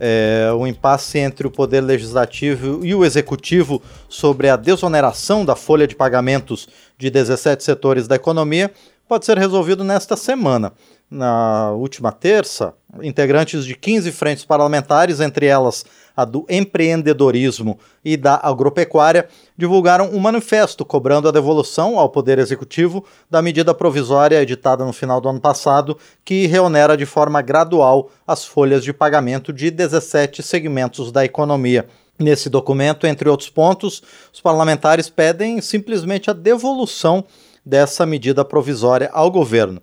é, o impasse entre o Poder Legislativo e o Executivo sobre a desoneração da folha de pagamentos de 17 setores da economia pode ser resolvido nesta semana. Na última terça, integrantes de 15 frentes parlamentares, entre elas a do empreendedorismo e da agropecuária, divulgaram um manifesto cobrando a devolução ao Poder Executivo da medida provisória editada no final do ano passado, que reonera de forma gradual as folhas de pagamento de 17 segmentos da economia. Nesse documento, entre outros pontos, os parlamentares pedem simplesmente a devolução dessa medida provisória ao governo.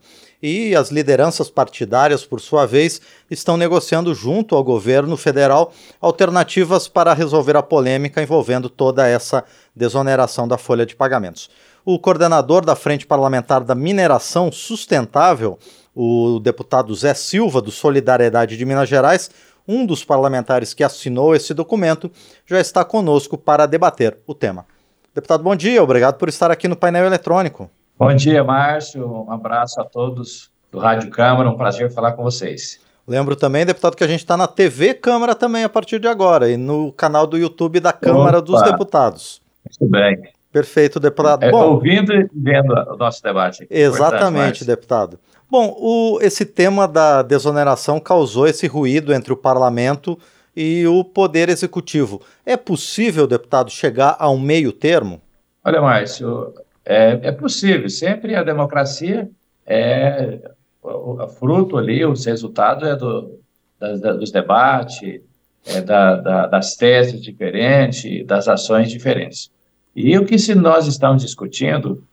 E as lideranças partidárias, por sua vez, estão negociando junto ao governo federal alternativas para resolver a polêmica envolvendo toda essa desoneração da folha de pagamentos. O coordenador da Frente Parlamentar da Mineração Sustentável, o deputado Zé Silva, do Solidariedade de Minas Gerais, um dos parlamentares que assinou esse documento, já está conosco para debater o tema. Deputado, bom dia, obrigado por estar aqui no painel eletrônico. Bom dia, Márcio, um abraço a todos do Rádio Câmara, um prazer falar com vocês. Lembro também, deputado, que a gente está na TV Câmara também a partir de agora e no canal do YouTube da Câmara Opa. dos Deputados. Muito bem. Perfeito, deputado. É, Bom, ouvindo e vendo o nosso debate. Aqui. Exatamente, deputado. Bom, o, esse tema da desoneração causou esse ruído entre o parlamento e o Poder Executivo. É possível, deputado, chegar a um meio termo? Olha, Márcio, é, é possível. Sempre a democracia é o, o fruto ali, os resultados é do, da, da, dos debates, é da, das teses diferentes, das ações diferentes. E o que se nós estamos discutindo,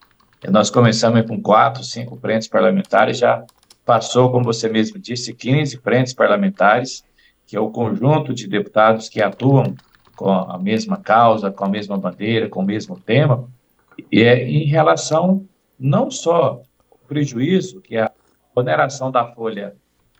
nós começamos com quatro, cinco frentes parlamentares, já passou, como você mesmo disse, 15 frentes parlamentares, que é o conjunto de deputados que atuam com a mesma causa, com a mesma bandeira, com o mesmo tema, e é em relação não só ao prejuízo que a oneração da folha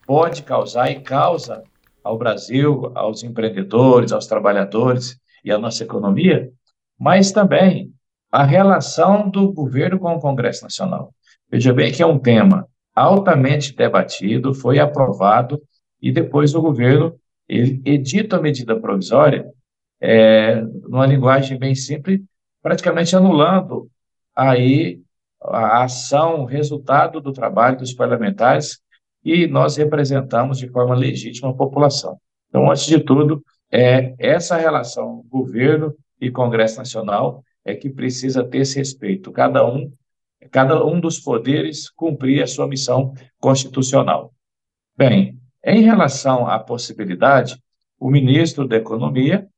pode causar e causa ao Brasil, aos empreendedores, aos trabalhadores e à nossa economia, mas também a relação do governo com o Congresso Nacional. Veja bem que é um tema altamente debatido, foi aprovado e depois o governo ele edita a medida provisória, é, numa linguagem bem simples, praticamente anulando aí a ação, o resultado do trabalho dos parlamentares e nós representamos de forma legítima a população. Então, antes de tudo, é essa relação governo e Congresso Nacional é que precisa ter esse respeito. Cada um, cada um dos poderes cumprir a sua missão constitucional. Bem, em relação à possibilidade, o ministro da Economia,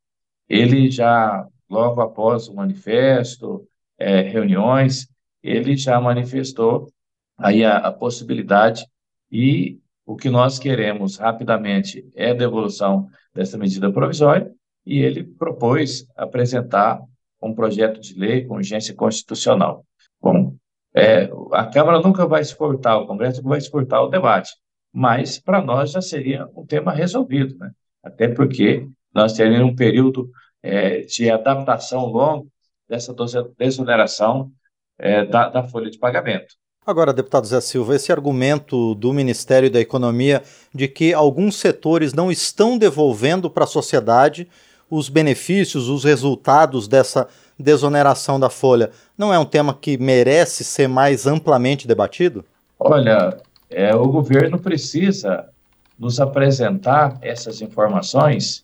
ele já, logo após o manifesto, é, reuniões, ele já manifestou aí a, a possibilidade e o que nós queremos rapidamente é a devolução dessa medida provisória e ele propôs apresentar um projeto de lei com urgência constitucional. Bom, é, a Câmara nunca vai exportar, o Congresso vai exportar o debate, mas para nós já seria um tema resolvido, né? até porque nós teríamos um período é, de adaptação longo dessa desoneração é, da, da folha de pagamento. Agora, deputado Zé Silva, esse argumento do Ministério da Economia de que alguns setores não estão devolvendo para a sociedade os benefícios, os resultados dessa desoneração da folha, não é um tema que merece ser mais amplamente debatido? Olha, é, o governo precisa nos apresentar essas informações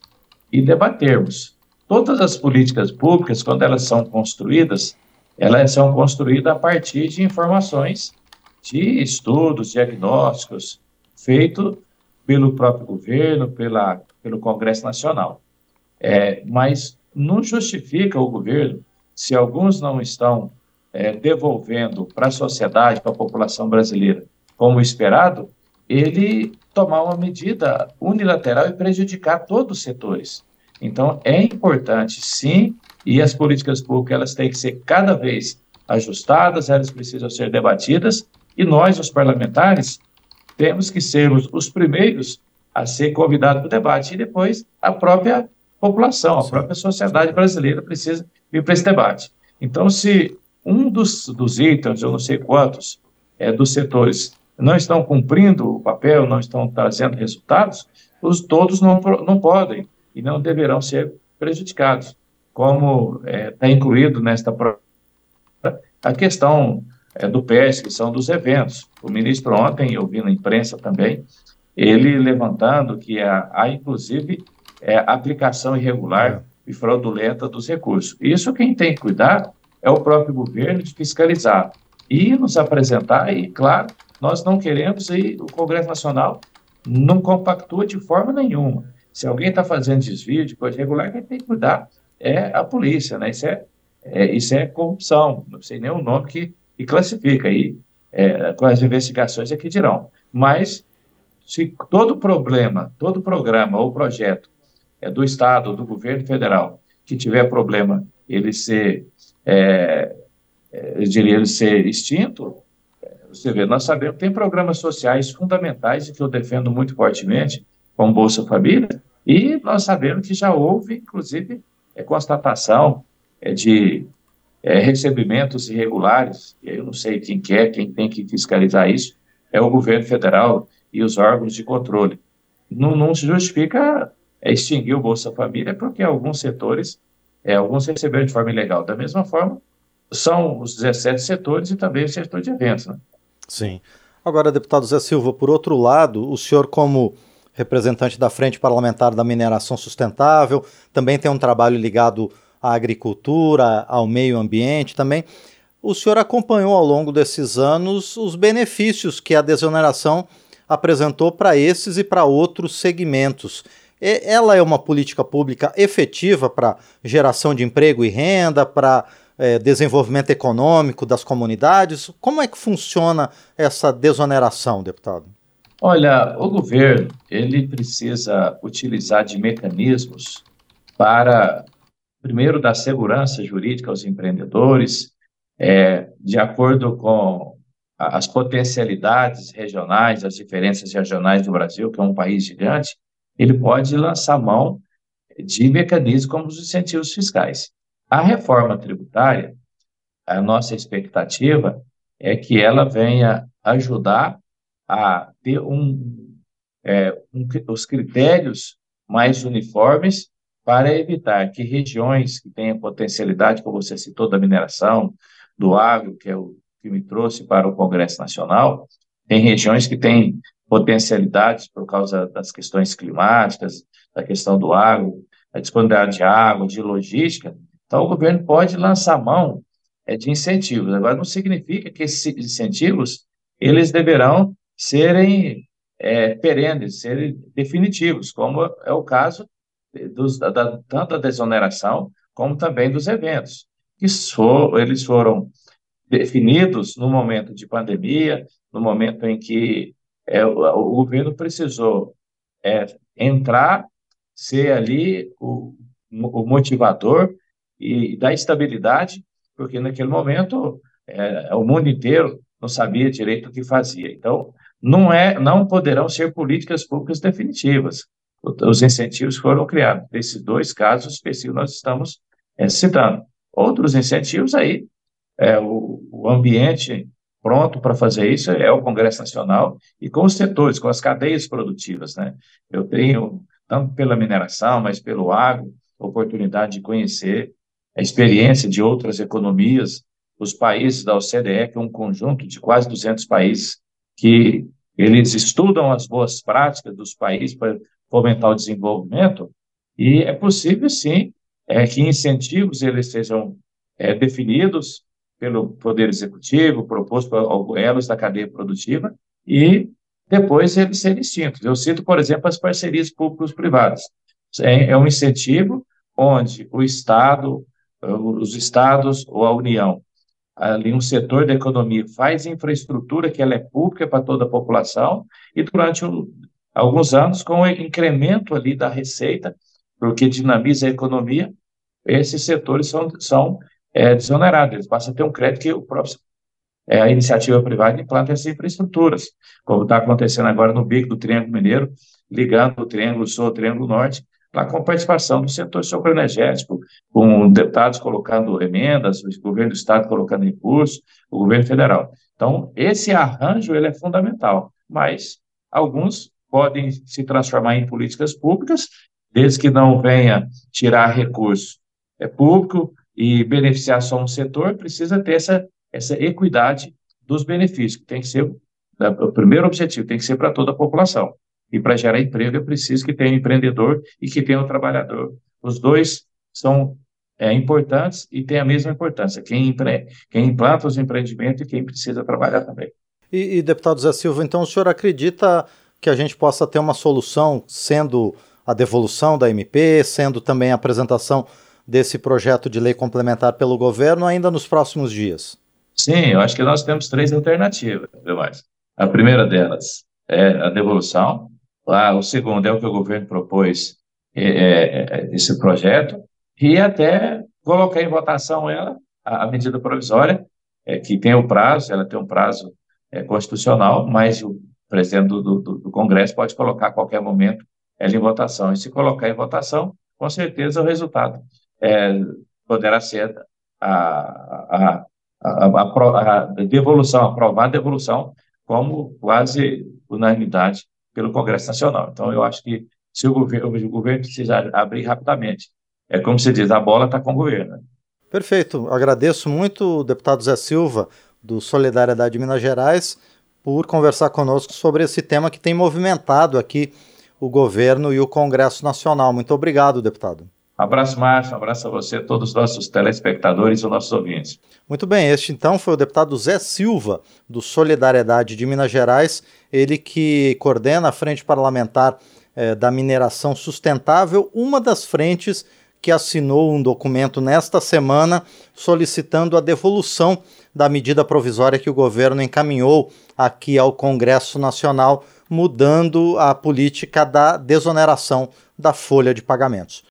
e debatermos. Todas as políticas públicas, quando elas são construídas, elas são construídas a partir de informações de estudos, diagnósticos, feitos pelo próprio governo, pela, pelo Congresso Nacional. É, mas não justifica o governo, se alguns não estão é, devolvendo para a sociedade, para a população brasileira, como esperado, ele tomar uma medida unilateral e prejudicar todos os setores. Então, é importante, sim, e as políticas públicas elas têm que ser cada vez ajustadas, elas precisam ser debatidas, e nós, os parlamentares, temos que ser os, os primeiros a ser convidados para o debate, e depois a própria população, a própria sociedade brasileira precisa vir para esse debate. Então, se um dos, dos itens, eu não sei quantos, é, dos setores não estão cumprindo o papel, não estão trazendo resultados, os todos não, não podem e não deverão ser prejudicados, como está é, tá incluído nesta a questão é, do PES, que são dos eventos. O ministro ontem, eu vi na imprensa também, ele levantando que há, há inclusive, é, aplicação irregular e fraudulenta dos recursos. Isso quem tem que cuidar é o próprio governo de fiscalizar e nos apresentar, e claro, nós não queremos, e o Congresso Nacional não compactua de forma nenhuma. Se alguém está fazendo desvio de coisa irregular, quem tem que cuidar é a polícia, né? Isso é, é isso é corrupção, não sei nem o nome que, que classifica aí, é, com as investigações é que dirão. Mas, se todo problema, todo programa ou projeto é do Estado, do governo federal, que tiver problema ele ser, é, é eu diria, ele ser extinto, é, você vê, nós sabemos que tem programas sociais fundamentais e que eu defendo muito fortemente, como Bolsa Família, e nós sabemos que já houve, inclusive, é, constatação é, de é, recebimentos irregulares, eu não sei quem quer, quem tem que fiscalizar isso, é o governo federal e os órgãos de controle. Não, não se justifica é, extinguir o Bolsa Família, porque alguns setores, é, alguns receberam de forma ilegal. Da mesma forma, são os 17 setores e também o setor de eventos. Né? Sim. Agora, deputado Zé Silva, por outro lado, o senhor, como representante da Frente Parlamentar da Mineração Sustentável, também tem um trabalho ligado à agricultura, ao meio ambiente também. O senhor acompanhou ao longo desses anos os benefícios que a desoneração apresentou para esses e para outros segmentos. Ela é uma política pública efetiva para geração de emprego e renda, para é, desenvolvimento econômico das comunidades? Como é que funciona essa desoneração, deputado? Olha, o governo ele precisa utilizar de mecanismos para, primeiro, dar segurança jurídica aos empreendedores, é, de acordo com as potencialidades regionais, as diferenças regionais do Brasil, que é um país gigante, ele pode lançar mão de mecanismos como os incentivos fiscais. A reforma tributária, a nossa expectativa é que ela venha ajudar a ter um, é, um, os critérios mais uniformes para evitar que regiões que tenham potencialidade, como você citou, da mineração, do agro, que é o que me trouxe para o Congresso Nacional, tem regiões que têm potencialidades por causa das questões climáticas, da questão do agro, a disponibilidade de água, de logística. Então, o governo pode lançar mão é, de incentivos. Agora, não significa que esses incentivos eles deverão serem é, perenes, serem definitivos, como é o caso dos, da, tanto da desoneração como também dos eventos, que eles foram definidos no momento de pandemia, no momento em que é, o, o, governo precisou é, entrar, ser ali o, o motivador e, e dar estabilidade, porque naquele momento é, o mundo inteiro não sabia direito o que fazia. Então, não, é, não poderão ser políticas públicas definitivas. Os incentivos foram criados. Desses dois casos específicos nós estamos é, citando. Outros incentivos aí, é, o, o ambiente pronto para fazer isso é o Congresso Nacional e com os setores, com as cadeias produtivas. Né? Eu tenho, tanto pela mineração, mas pelo agro, oportunidade de conhecer a experiência de outras economias, os países da OCDE, que é um conjunto de quase 200 países que eles estudam as boas práticas dos países para fomentar o desenvolvimento, e é possível, sim, é, que incentivos eles sejam é, definidos pelo Poder Executivo, proposto por elos da cadeia produtiva, e depois eles serem extintos. Eu cito, por exemplo, as parcerias públicos-privadas. É, é um incentivo onde o Estado, os Estados ou a União ali um setor da economia faz infraestrutura que ela é pública para toda a população e durante um, alguns anos com o incremento ali da receita, porque dinamiza a economia, esses setores são, são é, desonerados, eles passam a ter um crédito que o próprio é, a iniciativa privada implanta essas infraestruturas, como está acontecendo agora no bico do Triângulo Mineiro, ligando o Triângulo Sul ao Triângulo Norte, lá com participação do setor socoenergético, com deputados colocando emendas, o governo do estado colocando recursos, o governo federal. Então, esse arranjo ele é fundamental, mas alguns podem se transformar em políticas públicas, desde que não venha tirar recurso é, público e beneficiar só um setor, precisa ter essa, essa equidade dos benefícios, tem que ser o primeiro objetivo, tem que ser para toda a população. E para gerar emprego é preciso que tenha um empreendedor e que tenha um trabalhador. Os dois são é, importantes e têm a mesma importância. Quem, empre... quem implanta os empreendimentos e quem precisa trabalhar também. E, e, deputado Zé Silva, então o senhor acredita que a gente possa ter uma solução, sendo a devolução da MP, sendo também a apresentação desse projeto de lei complementar pelo governo ainda nos próximos dias? Sim, eu acho que nós temos três alternativas. A primeira delas é a devolução, ah, o segundo é o que o governo propôs, é, é, é, esse projeto, e até colocar em votação ela, a, a medida provisória, é, que tem o prazo, ela tem um prazo é, constitucional, mas o presidente do, do, do, Congresso pode colocar a qualquer momento ela em votação. E se colocar em votação, com certeza o resultado poderá ser a, a, a, a, devolução, aprovar a devolução como quase unanimidade pelo Congresso Nacional. Então, eu acho que se o governo, o governo precisa abrir rapidamente, é como se diz, a bola está com o governo. Perfeito. Agradeço muito deputado Zé Silva, do Solidariedade de Minas Gerais, por conversar conosco sobre esse tema que tem movimentado aqui o governo e o Congresso Nacional. Muito obrigado, deputado. Abraço, Márcio, abraço a você, todos os nossos telespectadores e os nossos ouvintes. Muito bem, este então foi o deputado Zé Silva, do Solidariedade de Minas Gerais, ele que coordena a Frente Parlamentar eh, da Mineração Sustentável, uma das frentes que assinou um documento nesta semana solicitando a devolução da medida provisória que o governo encaminhou aqui ao Congresso Nacional, mudando a política da desoneração da folha de pagamentos.